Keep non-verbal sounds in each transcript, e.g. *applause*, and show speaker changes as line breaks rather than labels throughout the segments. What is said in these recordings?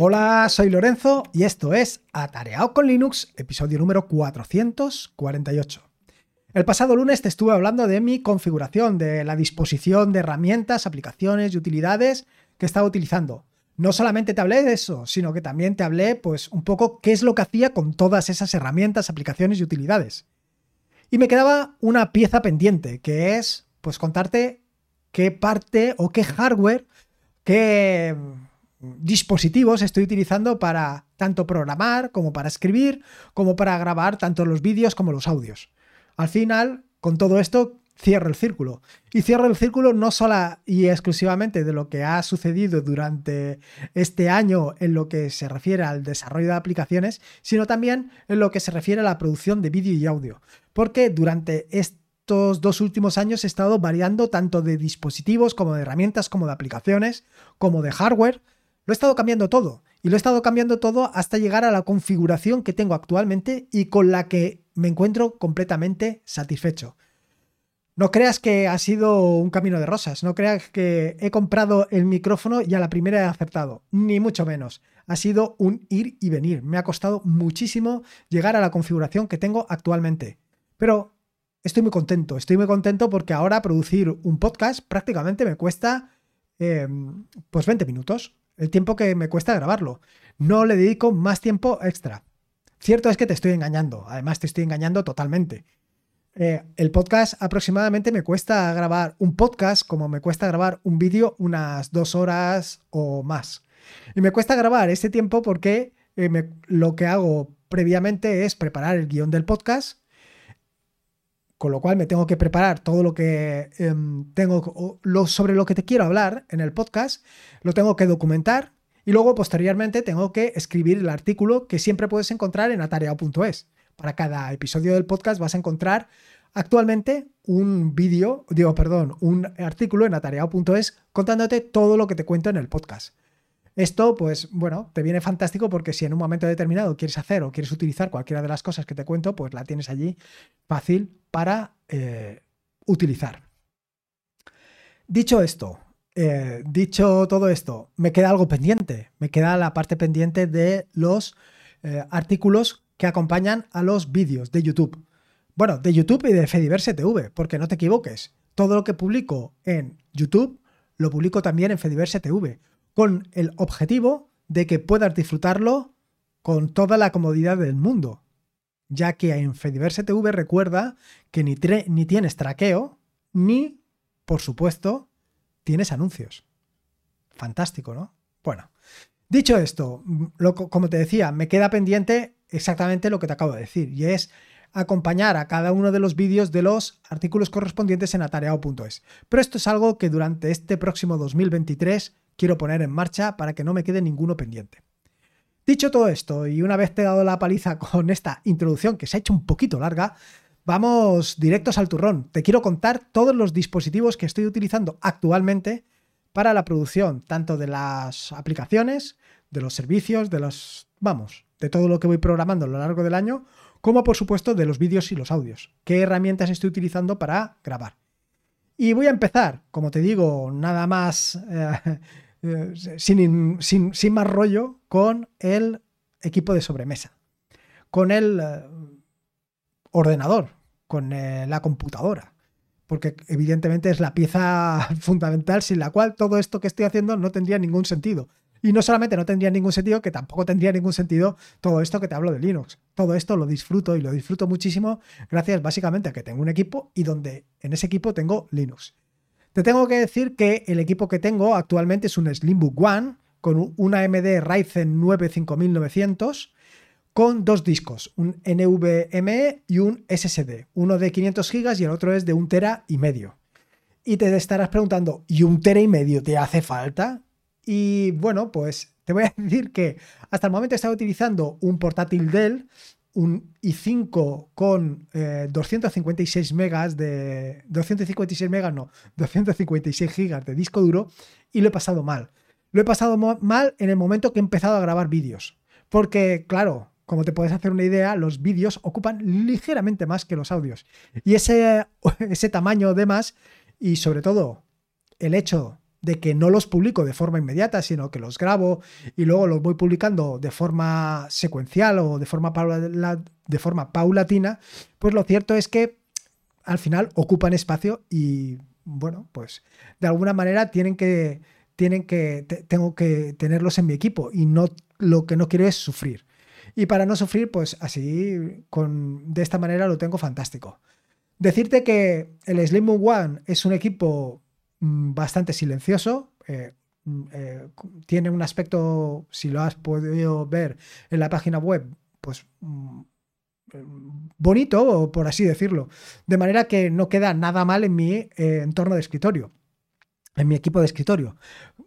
Hola, soy Lorenzo y esto es Atareado con Linux, episodio número 448. El pasado lunes te estuve hablando de mi configuración, de la disposición de herramientas, aplicaciones y utilidades que estaba utilizando. No solamente te hablé de eso, sino que también te hablé pues un poco qué es lo que hacía con todas esas herramientas, aplicaciones y utilidades. Y me quedaba una pieza pendiente, que es pues contarte qué parte o qué hardware, qué dispositivos estoy utilizando para tanto programar como para escribir, como para grabar tanto los vídeos como los audios. Al final, con todo esto, cierro el círculo. Y cierro el círculo no solo y exclusivamente de lo que ha sucedido durante este año en lo que se refiere al desarrollo de aplicaciones, sino también en lo que se refiere a la producción de vídeo y audio. Porque durante estos dos últimos años he estado variando tanto de dispositivos como de herramientas, como de aplicaciones, como de hardware. Lo he estado cambiando todo. Y lo he estado cambiando todo hasta llegar a la configuración que tengo actualmente y con la que me encuentro completamente satisfecho. No creas que ha sido un camino de rosas, no creas que he comprado el micrófono y a la primera he acertado, ni mucho menos. Ha sido un ir y venir. Me ha costado muchísimo llegar a la configuración que tengo actualmente. Pero estoy muy contento, estoy muy contento porque ahora producir un podcast prácticamente me cuesta em, pues 20 minutos, el tiempo que me cuesta grabarlo. No le dedico más tiempo extra. Cierto es que te estoy engañando, además te estoy engañando totalmente. Eh, el podcast aproximadamente me cuesta grabar un podcast como me cuesta grabar un vídeo unas dos horas o más. Y me cuesta grabar ese tiempo porque eh, lo que hago previamente es preparar el guion del podcast, con lo cual me tengo que preparar todo lo que em, tengo sobre lo que te quiero hablar en el podcast, lo tengo que documentar y luego posteriormente tengo que escribir el artículo que siempre puedes encontrar en atareado.es. Para cada episodio del podcast vas a encontrar actualmente un vídeo, digo, perdón, un artículo en atareado.es contándote todo lo que te cuento en el podcast. Esto, pues bueno, te viene fantástico porque si en un momento determinado quieres hacer o quieres utilizar cualquiera de las cosas que te cuento, pues la tienes allí fácil para eh, utilizar. Dicho esto, eh, dicho todo esto, me queda algo pendiente. Me queda la parte pendiente de los eh, artículos que acompañan a los vídeos de YouTube. Bueno, de YouTube y de Fediverse TV, porque no te equivoques. Todo lo que publico en YouTube lo publico también en Fediverse TV, con el objetivo de que puedas disfrutarlo con toda la comodidad del mundo. Ya que en Fediverse TV recuerda que ni, tienes traqueo, ni, por supuesto, tienes anuncios. Fantástico, ¿no? Bueno, dicho esto, como te decía, me queda pendiente exactamente lo que te acabo de decir, y es acompañar a cada uno de los vídeos de los artículos correspondientes en atareado.es. Pero esto es algo que durante este próximo 2023 quiero poner en marcha para que no me quede ninguno pendiente. Dicho todo esto, y una vez te he dado la paliza *laughs* con esta introducción que se ha hecho un poquito larga, vamos directos al turrón. Te quiero contar todos los dispositivos que estoy utilizando actualmente para la producción, tanto de las aplicaciones, de los servicios, de los, vamos, de todo lo que voy programando a lo largo del año, como por supuesto de los vídeos y los audios. ¿Qué herramientas estoy utilizando para grabar? Y voy a empezar, como te digo, nada más, eh, eh, sin, sin, más rollo, con el equipo de sobremesa, con el eh, ordenador, con la computadora porque evidentemente es la pieza *laughs* fundamental sin la cual todo esto que estoy haciendo no tendría ningún sentido. Y no solamente no tendría ningún sentido, que tampoco tendría ningún sentido todo esto que te hablo de Linux. Todo esto lo disfruto y lo disfruto muchísimo gracias básicamente a que tengo un equipo y donde en ese equipo tengo Linux. Te tengo que decir que el equipo que tengo actualmente es un Slimbook One con una AMD Ryzen 9 5900 con dos discos, un NVMe y un SSD, uno de 500 GB y el otro es de un tera y medio. Y te estarás preguntando, ¿y un tera y medio te hace falta? Y bueno, pues te voy a *laughs* decir que hasta el momento he estado utilizando un portátil Dell, un i5 con 256 eh, megas de... 256 megas, no, 256 gigas de disco duro y lo he pasado mal. Lo he pasado mal en el momento que he empezado a grabar vídeos. Porque, claro, como te puedes hacer una idea, los vídeos ocupan ligeramente más que los audios. Y ese, *laughs* ese tamaño de más, y sobre todo el hecho de que no los publico de forma inmediata, sino que los grabo y luego los voy publicando de forma secuencial o de forma, de forma paulatina, pues lo cierto es que al final ocupan espacio y bueno, pues de alguna manera tienen que, tienen que, tengo que tenerlos en mi equipo y no, lo que no quiero es sufrir. Y para no sufrir, pues así, con, de esta manera lo tengo fantástico. Decirte que el Slim One es un equipo bastante silencioso. Eh, mm, eh, tiene un aspecto, si lo has podido ver en la página web, pues mm, bonito, por así decirlo. De manera que no queda nada mal en mi eh, entorno de escritorio, en mi equipo de escritorio.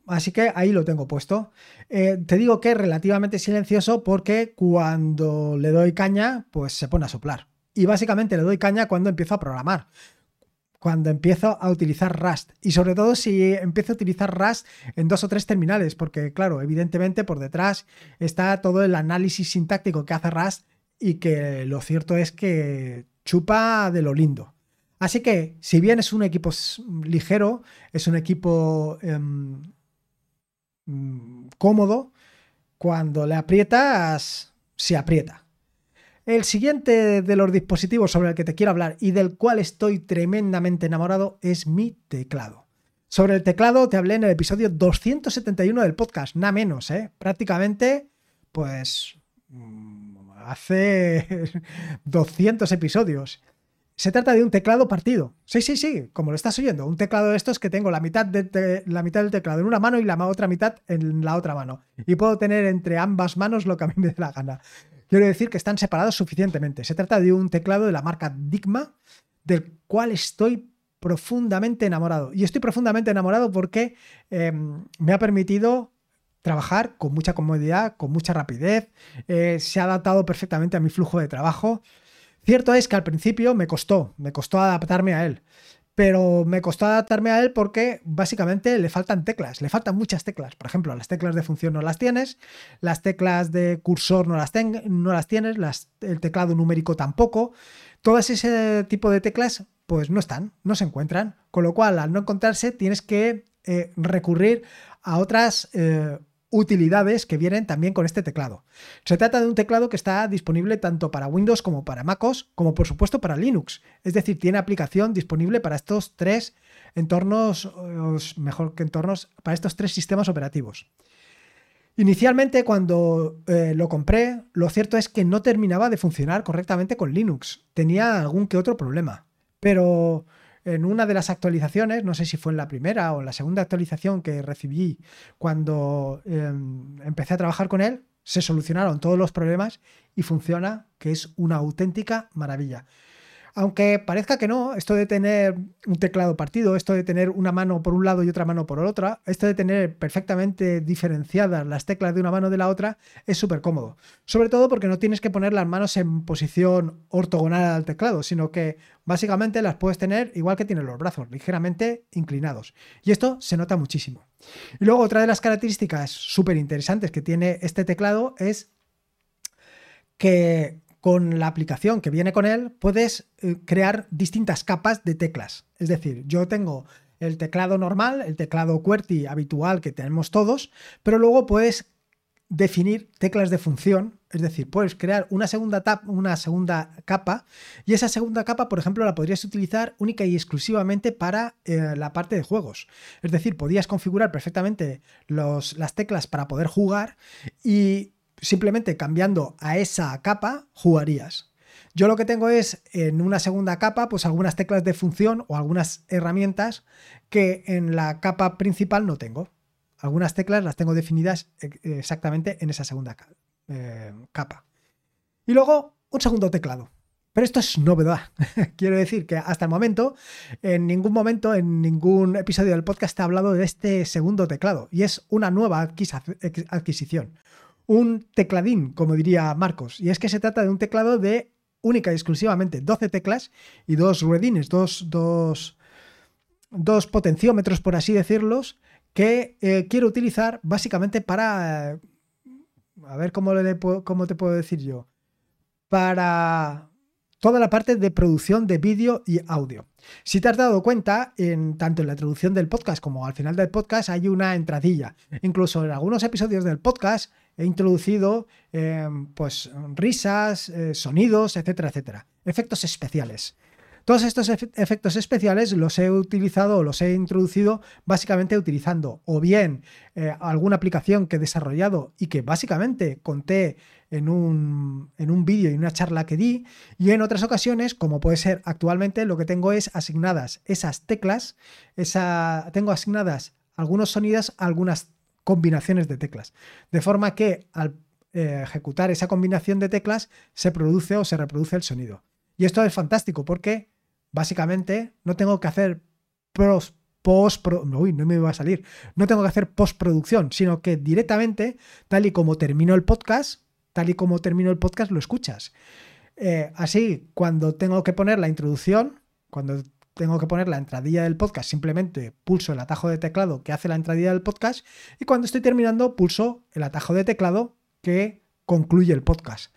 Así que ahí lo tengo puesto. Te digo que es relativamente silencioso porque cuando le doy caña, pues se pone a soplar. Y básicamente le doy caña cuando empiezo a programar cuando empiezo a utilizar Rust. Y sobre todo si empiezo a utilizar Rust en dos o tres terminales, porque claro, evidentemente por detrás está todo el análisis sintáctico que hace Rust y que lo cierto es que chupa de lo lindo. Así que, si bien es un equipo ligero, es un equipo em, mm, cómodo, cuando le aprietas, se aprieta. El siguiente de los dispositivos sobre el que te quiero hablar y del cual estoy tremendamente enamorado es mi teclado. Sobre el teclado te hablé en el episodio 271 del podcast, nada menos, ¿eh? Prácticamente, pues mm, hace *laughs* 200 episodios. Se trata de un teclado partido. Sí, sí, sí, como lo estás oyendo. Un teclado de estos que tengo la mitad, de la mitad del teclado en una mano y la otra mitad en la otra mano. Y puedo tener entre ambas manos lo que a mí me dé la gana. Quiero decir que están separados suficientemente. Se trata de un teclado de la marca Digma, del cual estoy profundamente enamorado. Y estoy profundamente enamorado porque em, me ha permitido trabajar con mucha comodidad, con mucha rapidez, eh, se ha adaptado perfectamente a mi flujo de trabajo. Cierto es que al principio me costó, me costó adaptarme a él, pero me costó adaptarme a él porque básicamente le faltan teclas, le faltan muchas teclas. Por ejemplo, las teclas de función no las tienes, las teclas de cursor no las, tienes, el teclado numérico tampoco. Todas ese tipo de teclas pues no están, no se encuentran, con lo cual al no encontrarse tienes que eh, recurrir a otras eh, utilidades que vienen también con este teclado. Se trata de un teclado que está disponible tanto para Windows como para MacOS, como por supuesto para Linux. Es decir, tiene aplicación disponible para estos tres entornos, mejor que entornos, para estos tres sistemas operativos. Inicialmente cuando eh, lo compré, lo cierto es que no terminaba de funcionar correctamente con Linux. Tenía algún que otro problema. Pero en una de las actualizaciones, no sé si fue en la primera o en la segunda actualización que recibí cuando em, empecé a trabajar con él, se solucionaron todos los problemas y funciona, que es una auténtica maravilla. Aunque parezca que no, esto de tener un teclado partido, esto de tener una mano por un lado y otra mano por otra, esto de tener perfectamente diferenciadas las teclas de una mano de la otra, es súper cómodo. Sobre todo porque no tienes que poner las manos en posición ortogonal al teclado, sino que básicamente las puedes tener igual que tienes los brazos, ligeramente inclinados. Y esto se nota muchísimo. Y luego otra de las características súper interesantes que tiene este teclado es que con la aplicación que viene con él puedes eh, crear distintas capas de teclas. Es decir, yo tengo el teclado normal, el teclado QWERTY habitual que tenemos todos, pero luego puedes definir teclas de función, es decir, puedes crear una segunda, una segunda capa y esa segunda capa, por ejemplo, la podrías utilizar única y exclusivamente para eh, la parte de juegos. Es decir, podías configurar perfectamente los, las teclas para poder jugar y simplemente cambiando a esa capa jugarías. Yo lo que tengo es en una segunda capa, pues algunas teclas de función o algunas herramientas que en la capa principal no tengo. Algunas teclas las tengo definidas eh, exactamente en esa segunda eh, capa. Y luego un segundo teclado. Pero esto es novedad. *laughs* Quiero decir que hasta el momento, en ningún momento, en ningún episodio del podcast he hablado de este segundo teclado. Y es una nueva adquisición un tecladín, como diría Marcos. Y es que se trata de un teclado de única y exclusivamente 12 teclas y dos ruedines, dos, dos, dos potenciómetros, por así decirlos, que eh, quiero utilizar básicamente para... A ver cómo, le, cómo te puedo decir yo. Para toda la parte de producción de vídeo y audio. Si te has dado cuenta, en, tanto en la introducción del podcast como al final del podcast hay una entradilla. Incluso en algunos episodios del podcast he introducido eh, pues risas, eh, sonidos, etcétera, etcétera. Efectos especiales. Todos estos efectos especiales los he utilizado o los he introducido básicamente utilizando o bien eh, alguna aplicación que he desarrollado y que básicamente conté en un, en un vídeo y una charla que di y en otras ocasiones, como puede ser actualmente, lo que tengo es asignadas esas teclas, esa, tengo asignadas algunos sonidos, algunas combinaciones de teclas. De forma que al eh, ejecutar esa combinación de teclas se produce o se reproduce el sonido. Y esto es fantástico porque básicamente no tengo que hacer post, post uy, no me a salir, no tengo que hacer postproducción, sino que directamente, tal y como termino el podcast, tal y como termino el podcast, lo escuchas. Eh, así, cuando tengo que poner la introducción, cuando tengo que poner la entradilla del podcast, simplemente pulso el atajo de teclado que hace la entradilla del podcast y cuando estoy terminando pulso el atajo de teclado que concluye el podcast.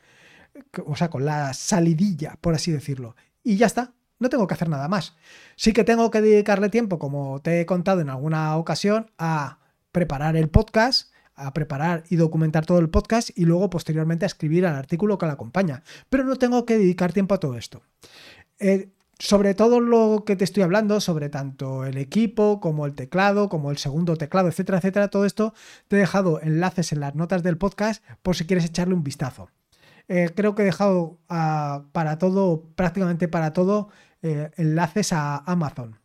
O sea, con la salidilla, por así decirlo. Y ya está, no tengo que hacer nada más. Sí que tengo que dedicarle tiempo, como te he contado en alguna ocasión, a preparar el podcast, a preparar y documentar todo el podcast y luego posteriormente a escribir el artículo que lo acompaña. Pero no tengo que dedicar tiempo a todo esto. Eh, sobre todo lo que te estoy hablando, sobre tanto el equipo como el teclado, como el segundo teclado, etcétera, etcétera, todo esto, te he dejado enlaces en las notas del podcast por si quieres echarle un vistazo. Eh, creo que he dejado ah, para todo, prácticamente para todo, eh, enlaces a Amazon.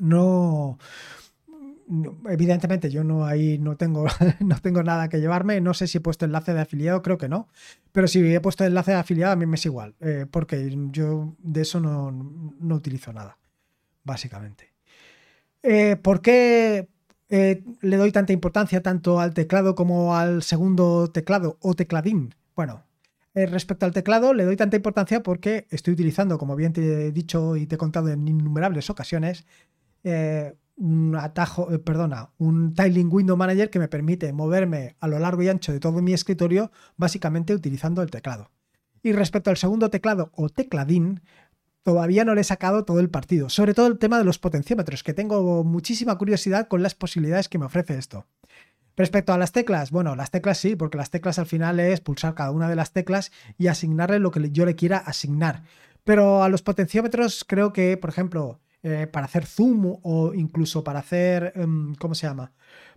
No, evidentemente yo no ahí no tengo, *laughs* no tengo nada que llevarme. No sé si he puesto enlace de afiliado, creo que no. Pero si he puesto enlace de afiliado, a mí me es igual, eh, porque yo de eso no, utilizo nada, básicamente. ¿Por qué le doy tanta importancia tanto al teclado como al segundo teclado o tecladín? Bueno, eh, respecto al teclado, le doy tanta importancia porque estoy utilizando, como bien te he dicho y te he contado en innumerables ocasiones, eh, un atajo, eh, perdona, un Tiling Window Manager que me permite moverme a lo largo y ancho de todo mi escritorio, básicamente utilizando el teclado. Y respecto al segundo teclado o tecladín, todavía no le he sacado todo el partido, sobre todo el tema de los potenciómetros, que tengo muchísima curiosidad con las posibilidades que me ofrece esto. Respecto a las teclas, bueno, las teclas sí, porque las teclas al final es pulsar cada una de las teclas y asignarle lo que yo le quiera asignar. Pero a los potenciómetros creo que, por ejemplo, eh, para hacer zoom o incluso para hacer, em, ¿cómo se llama?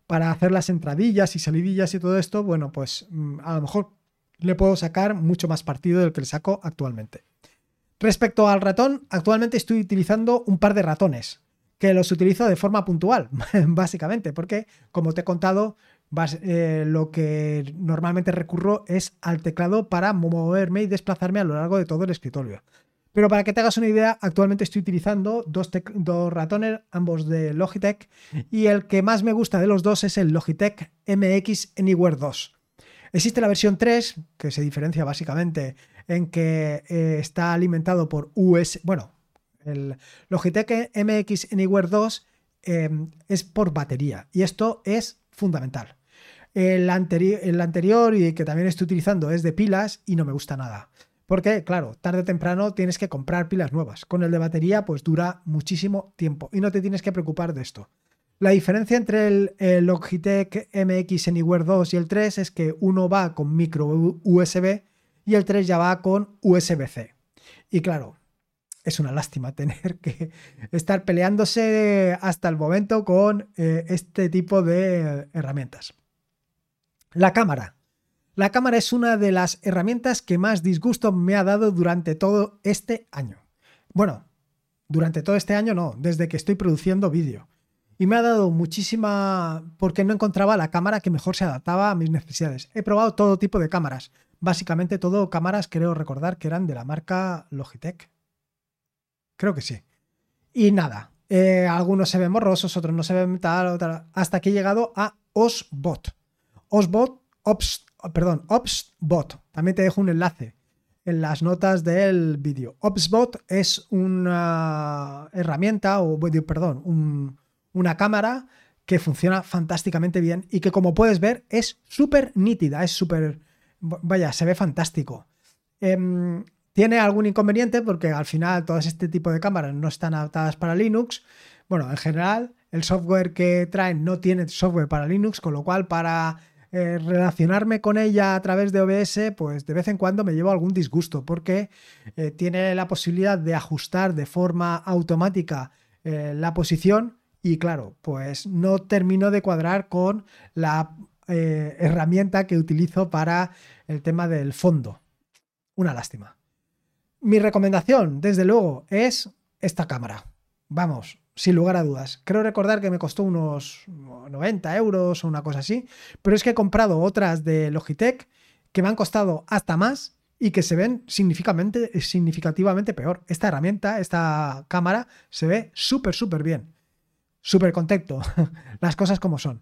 Para hacer las entradillas y salidillas y todo esto, bueno, pues mm, a lo mejor le puedo sacar mucho más partido del que le saco actualmente. Respecto al ratón, actualmente estoy utilizando un par de ratones que los utilizo de forma puntual, *laughs* básicamente, porque como te he contado, eh, lo que normalmente recurro es al teclado para moverme y desplazarme a lo largo de todo el escritorio. Pero para que te hagas una idea, actualmente estoy utilizando dos, ratones, ambos de Logitech, y el que más me gusta de los dos es el Logitech MX Anywhere 2. Existe la versión 3, que se diferencia básicamente en que eh, está alimentado por US, bueno, el Logitech MX Anywhere 2 em, es por batería y esto es fundamental. El, el anterior y que también estoy utilizando es de pilas y no me gusta nada. Porque, claro, tarde o temprano tienes que comprar pilas nuevas. Con el de batería, pues dura muchísimo tiempo y no te tienes que preocupar de esto. La diferencia entre el, Logitech MX Anywhere 2 y el 3 es que uno va con micro USB y el 3 ya va con USB-C. Y claro, es una lástima *laughs* tener que estar peleándose hasta el momento con eh, este tipo de herramientas. La cámara. La cámara es una de las herramientas que más disgusto me ha dado durante todo este año. Bueno, durante todo este año no, desde que estoy produciendo vídeo. Y me ha dado muchísima... porque no encontraba la cámara que mejor se adaptaba a mis necesidades. He probado todo tipo de cámaras. Básicamente todo cámaras creo recordar que eran de la marca Logitech. Creo que sí. Y nada, eh, algunos se ven borrosos, otros no se ven tal, tal, hasta que he llegado a Osbot. Osbot, Ops, perdón, Opsbot. También te dejo un enlace en las notas del vídeo. Opsbot es una herramienta, o perdón, una cámara que funciona fantásticamente bien y que como puedes ver es súper nítida, es súper, vaya, se ve fantástico. Em, Tiene algún inconveniente porque al final todas este tipo de cámaras no están adaptadas para Linux. Bueno, en general, el software que traen no tiene software para Linux, con lo cual para eh, relacionarme con ella a través de OBS, pues de vez en cuando me llevo algún disgusto porque eh, tiene la posibilidad de ajustar de forma automática eh, la posición y claro, pues no termino de cuadrar con la herramienta que utilizo para el tema del fondo. Una lástima. Mi recomendación, desde luego, es esta cámara. Vamos, sin lugar a dudas. Creo recordar que me costó unos 90 euros o una cosa así, pero es que he comprado otras de Logitech que me han costado hasta más y que se ven significativamente, significativamente peor. Esta herramienta, esta cámara, se ve súper, súper bien. Súper contento. *laughs* Las cosas como son.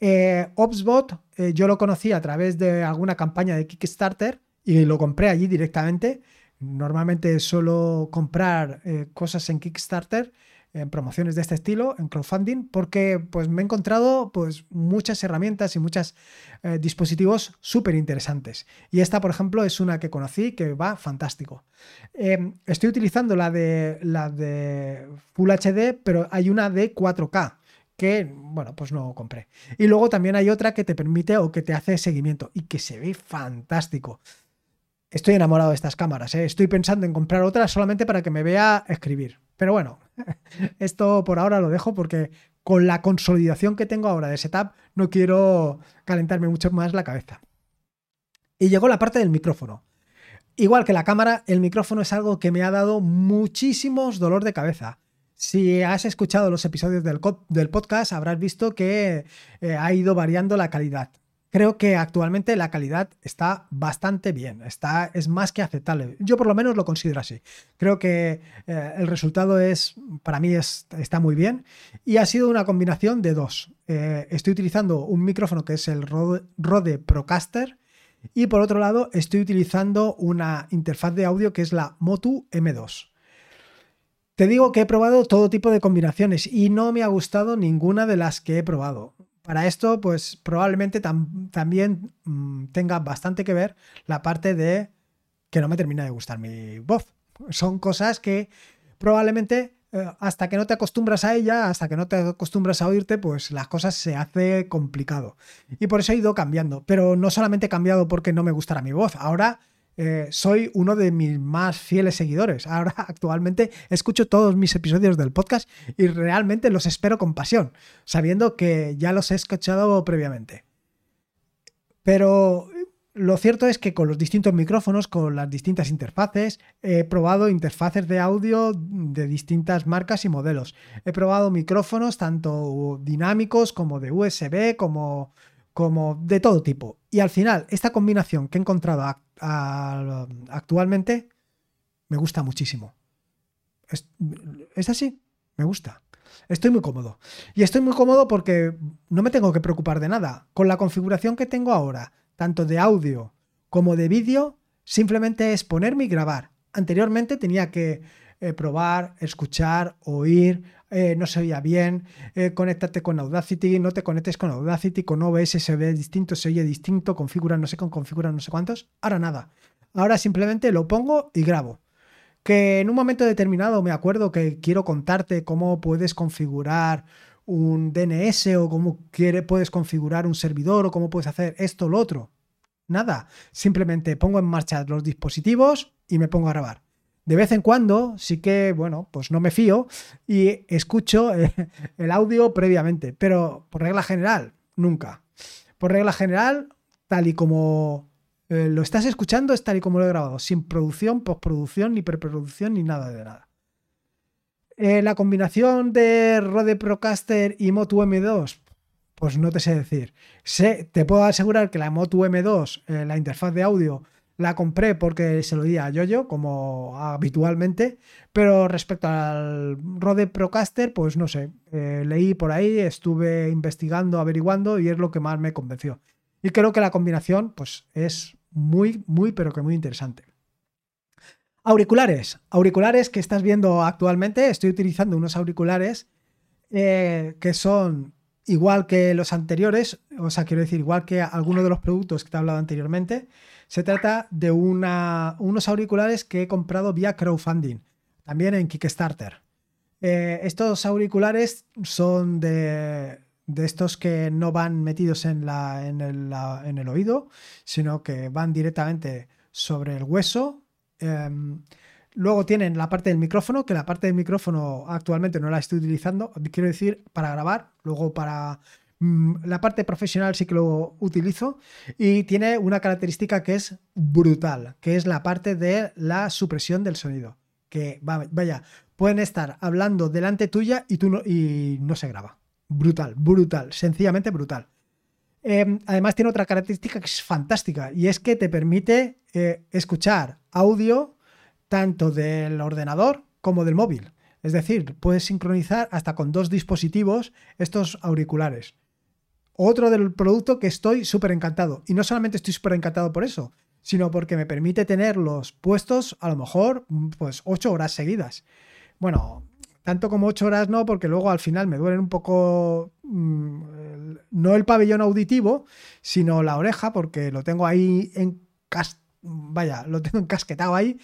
Eh, Opsbot, eh, yo lo conocí a través de alguna campaña de Kickstarter y lo compré allí directamente. Normalmente suelo comprar eh, cosas en Kickstarter en promociones de este estilo, en crowdfunding, porque pues me he encontrado pues muchas herramientas y muchos eh, dispositivos súper interesantes. Y esta, por ejemplo, es una que conocí que va fantástico. Em, estoy utilizando la de, la de Full HD, pero hay una de 4K que, bueno, pues no compré. Y luego también hay otra que te permite o que te hace seguimiento y que se ve fantástico. Estoy enamorado de estas cámaras, ¿eh? estoy pensando en comprar otra solamente para que me vea escribir. Pero bueno, *laughs* esto por ahora lo dejo porque con la consolidación que tengo ahora de setup no quiero calentarme mucho más la cabeza. Y llegó la parte del micrófono. Igual que la cámara, el micrófono es algo que me ha dado muchísimos dolor de cabeza. Si has escuchado los episodios del, podcast, habrás visto que eh, ha ido variando la calidad creo que actualmente la calidad está bastante bien, está, es más que aceptable. Yo por lo menos lo considero así. Creo que eh, el resultado es, para mí está muy bien y ha sido una combinación de dos. Eh, estoy utilizando un micrófono que es el Rode, Procaster y por otro lado estoy utilizando una interfaz de audio que es la Motu M2. Te digo que he probado todo tipo de combinaciones y no me ha gustado ninguna de las que he probado. Para esto, pues probablemente también mm, tenga bastante que ver la parte de que no me termina de gustar mi voz. Son cosas que probablemente eh, hasta que no te acostumbras a ella, hasta que no te acostumbras a oírte, pues las cosas se hace complicado. Y por eso he ido cambiando. Pero no solamente he cambiado porque no me gustara mi voz. Ahora eh, soy uno de mis más fieles seguidores. Ahora *laughs* actualmente escucho todos mis episodios del podcast y realmente los espero con pasión, sabiendo que ya los he escuchado previamente. Pero lo cierto es que con los distintos micrófonos, con las distintas interfaces, he probado interfaces de audio de distintas marcas y modelos. He probado micrófonos tanto dinámicos como de USB, como como de todo tipo. Y al final, esta combinación que he encontrado actualmente me gusta muchísimo. Es, es, así, me gusta. Estoy muy cómodo. Y estoy muy cómodo porque no me tengo que preocupar de nada. Con la configuración que tengo ahora, tanto de audio como de vídeo, simplemente es ponerme y grabar. Anteriormente tenía que eh, probar, escuchar, oír, eh, no se oía bien, eh, conéctate con Audacity, no te conectes con Audacity, con OBS se ve distinto, se oye distinto, configura no sé con configura no sé cuántos. Ahora nada. Ahora simplemente lo pongo y grabo. Que en un momento determinado me acuerdo que quiero contarte cómo puedes configurar un DNS o cómo puedes configurar un servidor o cómo puedes hacer esto o lo otro. Nada, simplemente pongo en marcha los dispositivos y me pongo a grabar. De vez en cuando sí que, bueno, pues no me fío y escucho eh, el audio previamente, pero por regla general, nunca. Por regla general, tal y como eh, lo estás escuchando, es tal y como lo he grabado, sin producción, postproducción, ni preproducción, ni nada de nada. Eh, la combinación de Rode Procaster y Motu M2, pues no te sé decir. Te puedo asegurar que la Motu M2, la interfaz de audio, la compré porque se lo di a Yoyo, como habitualmente, pero respecto al Rode Procaster, pues no sé, eh, leí por ahí, estuve investigando, averiguando y es lo que más me convenció. Y creo que la combinación, pues es muy, muy, pero que muy interesante. Auriculares, auriculares que estás viendo actualmente, estoy utilizando unos auriculares eh, que son igual que los anteriores, o sea, quiero decir, igual que algunos de los productos que te he hablado anteriormente, Se trata de unos auriculares que he comprado vía crowdfunding, también en Kickstarter. Eh, estos auriculares son de, estos que no van metidos en, el, oído, sino que van directamente sobre el hueso. Em, luego tienen la parte del micrófono, que la parte del micrófono actualmente no la estoy utilizando, quiero decir, para grabar, luego para la parte profesional sí que lo utilizo y tiene una característica que es brutal, que es la parte de la supresión del sonido. Que vaya, pueden estar hablando delante tuya y, tú no, y no se graba. Brutal, brutal, sencillamente brutal. Em, además tiene otra característica que es fantástica y es que te permite eh, escuchar audio tanto del ordenador como del móvil. Es decir, puedes sincronizar hasta con dos dispositivos estos auriculares. Otro del producto que estoy súper encantado. Y no solamente estoy súper encantado por eso, sino porque me permite tenerlos puestos a lo mejor pues ocho horas seguidas. Bueno, tanto como ocho horas no, porque luego al final me duelen un poco, mm, no el pabellón auditivo, sino la oreja, porque lo tengo ahí en vaya, lo tengo encasquetado ahí,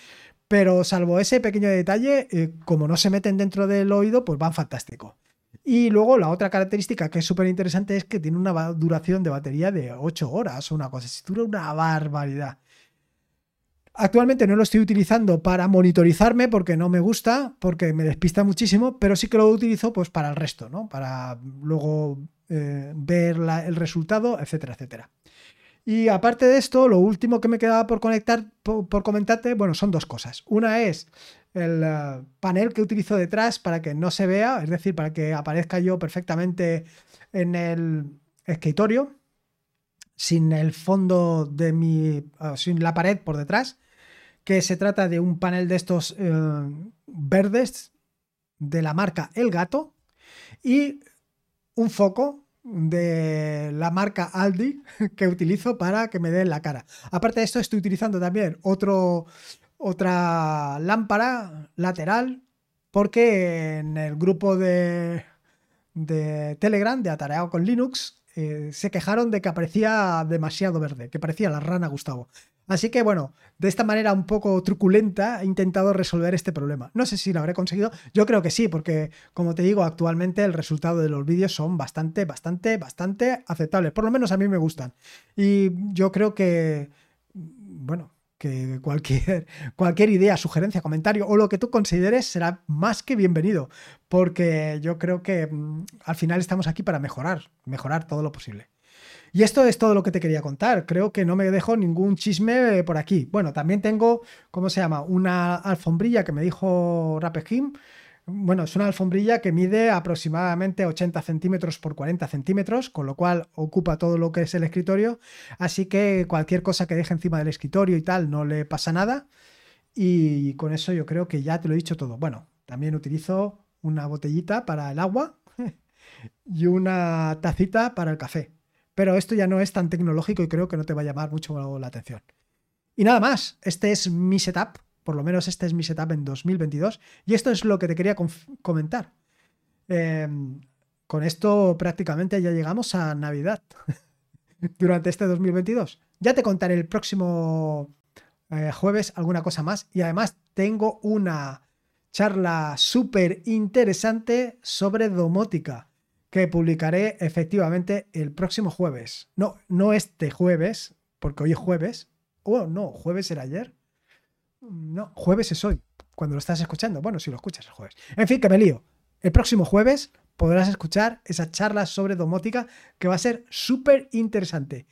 pero salvo ese pequeño detalle, eh, como no se meten dentro del oído, pues van fantástico. Y luego la otra característica que es súper interesante es que tiene una duración de batería de 8 horas una cosa. Dura una barbaridad. Actualmente no lo estoy utilizando para monitorizarme porque no me gusta, porque me despista muchísimo, pero sí que lo utilizo pues para el resto, ¿no? Para luego eh, ver el resultado, etcétera, etcétera. Y aparte de esto, lo último que me quedaba por conectar, por, comentarte, bueno, son dos cosas. Una es el eh, panel que utilizo detrás para que no se vea, es decir, para que aparezca yo perfectamente en el escritorio, sin el fondo de mi, eh, sin la pared por detrás, que se trata de un panel de estos eh, verdes de la marca El Gato y un foco de la marca Aldi *laughs* que utilizo para que me den la cara. Aparte de esto, estoy utilizando también otro, otra lámpara lateral porque en el grupo de, de Telegram de Atareado con Linux eh, se quejaron de que aparecía demasiado verde, que parecía la rana Gustavo. Así que bueno, de esta manera un poco truculenta he intentado resolver este problema. No sé si lo habré conseguido, yo creo que sí, porque como te digo, actualmente el resultado de los vídeos son bastante, bastante, bastante aceptables. Por lo menos a mí me gustan. Y yo creo que, bueno, que cualquier, *laughs* cualquier idea, sugerencia, comentario o lo que tú consideres será más que bienvenido, porque yo creo que mm, al final estamos aquí para mejorar, mejorar todo lo posible. Y esto es todo lo que te quería contar. Creo que no me dejo ningún chisme por aquí. Bueno, también tengo, ¿cómo se llama? Una alfombrilla que me dijo Rapejim. Bueno, es una alfombrilla que mide aproximadamente 80 centímetros por 40 centímetros, con lo cual ocupa todo lo que es el escritorio. Así que cualquier cosa que deje encima del escritorio y tal no le pasa nada. Y con eso yo creo que ya te lo he dicho todo. Bueno, también utilizo una botellita para el agua *laughs* y una tacita para el café. Pero esto ya no es tan tecnológico y creo que no te va a llamar mucho la atención. Y nada más, este es mi setup, por lo menos este es mi setup en 2022 y esto es lo que te quería comentar. Em, con esto prácticamente ya llegamos a Navidad *laughs* durante este 2022. Ya te contaré el próximo eh, jueves alguna cosa más y además tengo una charla súper interesante sobre domótica que publicaré efectivamente el próximo jueves. No, no este jueves, porque hoy es jueves. Oh, no, jueves era ayer. No, jueves es hoy, cuando lo estás escuchando. Bueno, si lo escuchas el jueves. En fin, que me lío. El próximo jueves podrás escuchar esa charla sobre domótica que va a ser súper interesante.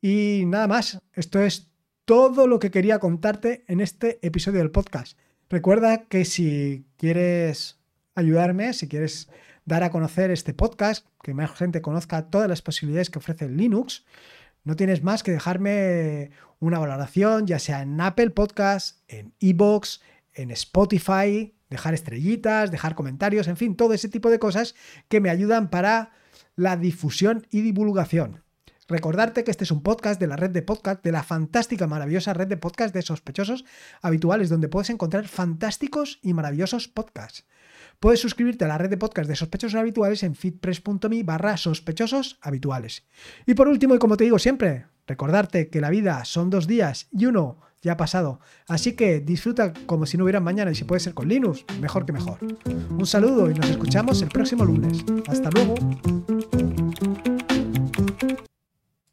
Y nada más, esto es todo lo que quería contarte en este episodio del podcast. Recuerda que si quieres ayudarme, si quieres dar a conocer este podcast, que más gente conozca todas las posibilidades que ofrece Linux, no tienes más que dejarme una valoración, ya sea en Apple Podcast, en Evox, en Spotify, dejar estrellitas, dejar comentarios, en fin, todo ese tipo de cosas que me ayudan para la difusión y divulgación. Recordarte que este es un podcast de la red de podcast, de la fantástica, maravillosa red de podcast de sospechosos habituales, donde puedes encontrar fantásticos y maravillosos podcasts. Puedes suscribirte a la red de podcast de sospechosos habituales en feedpress.me barra sospechosos habituales. Y por último, y como te digo siempre, Recordarte que la vida son dos días y uno ya ha pasado. Así que disfruta como si no hubiera mañana y si puede ser con Linux, mejor que mejor. Un saludo y nos escuchamos el próximo lunes. Hasta luego.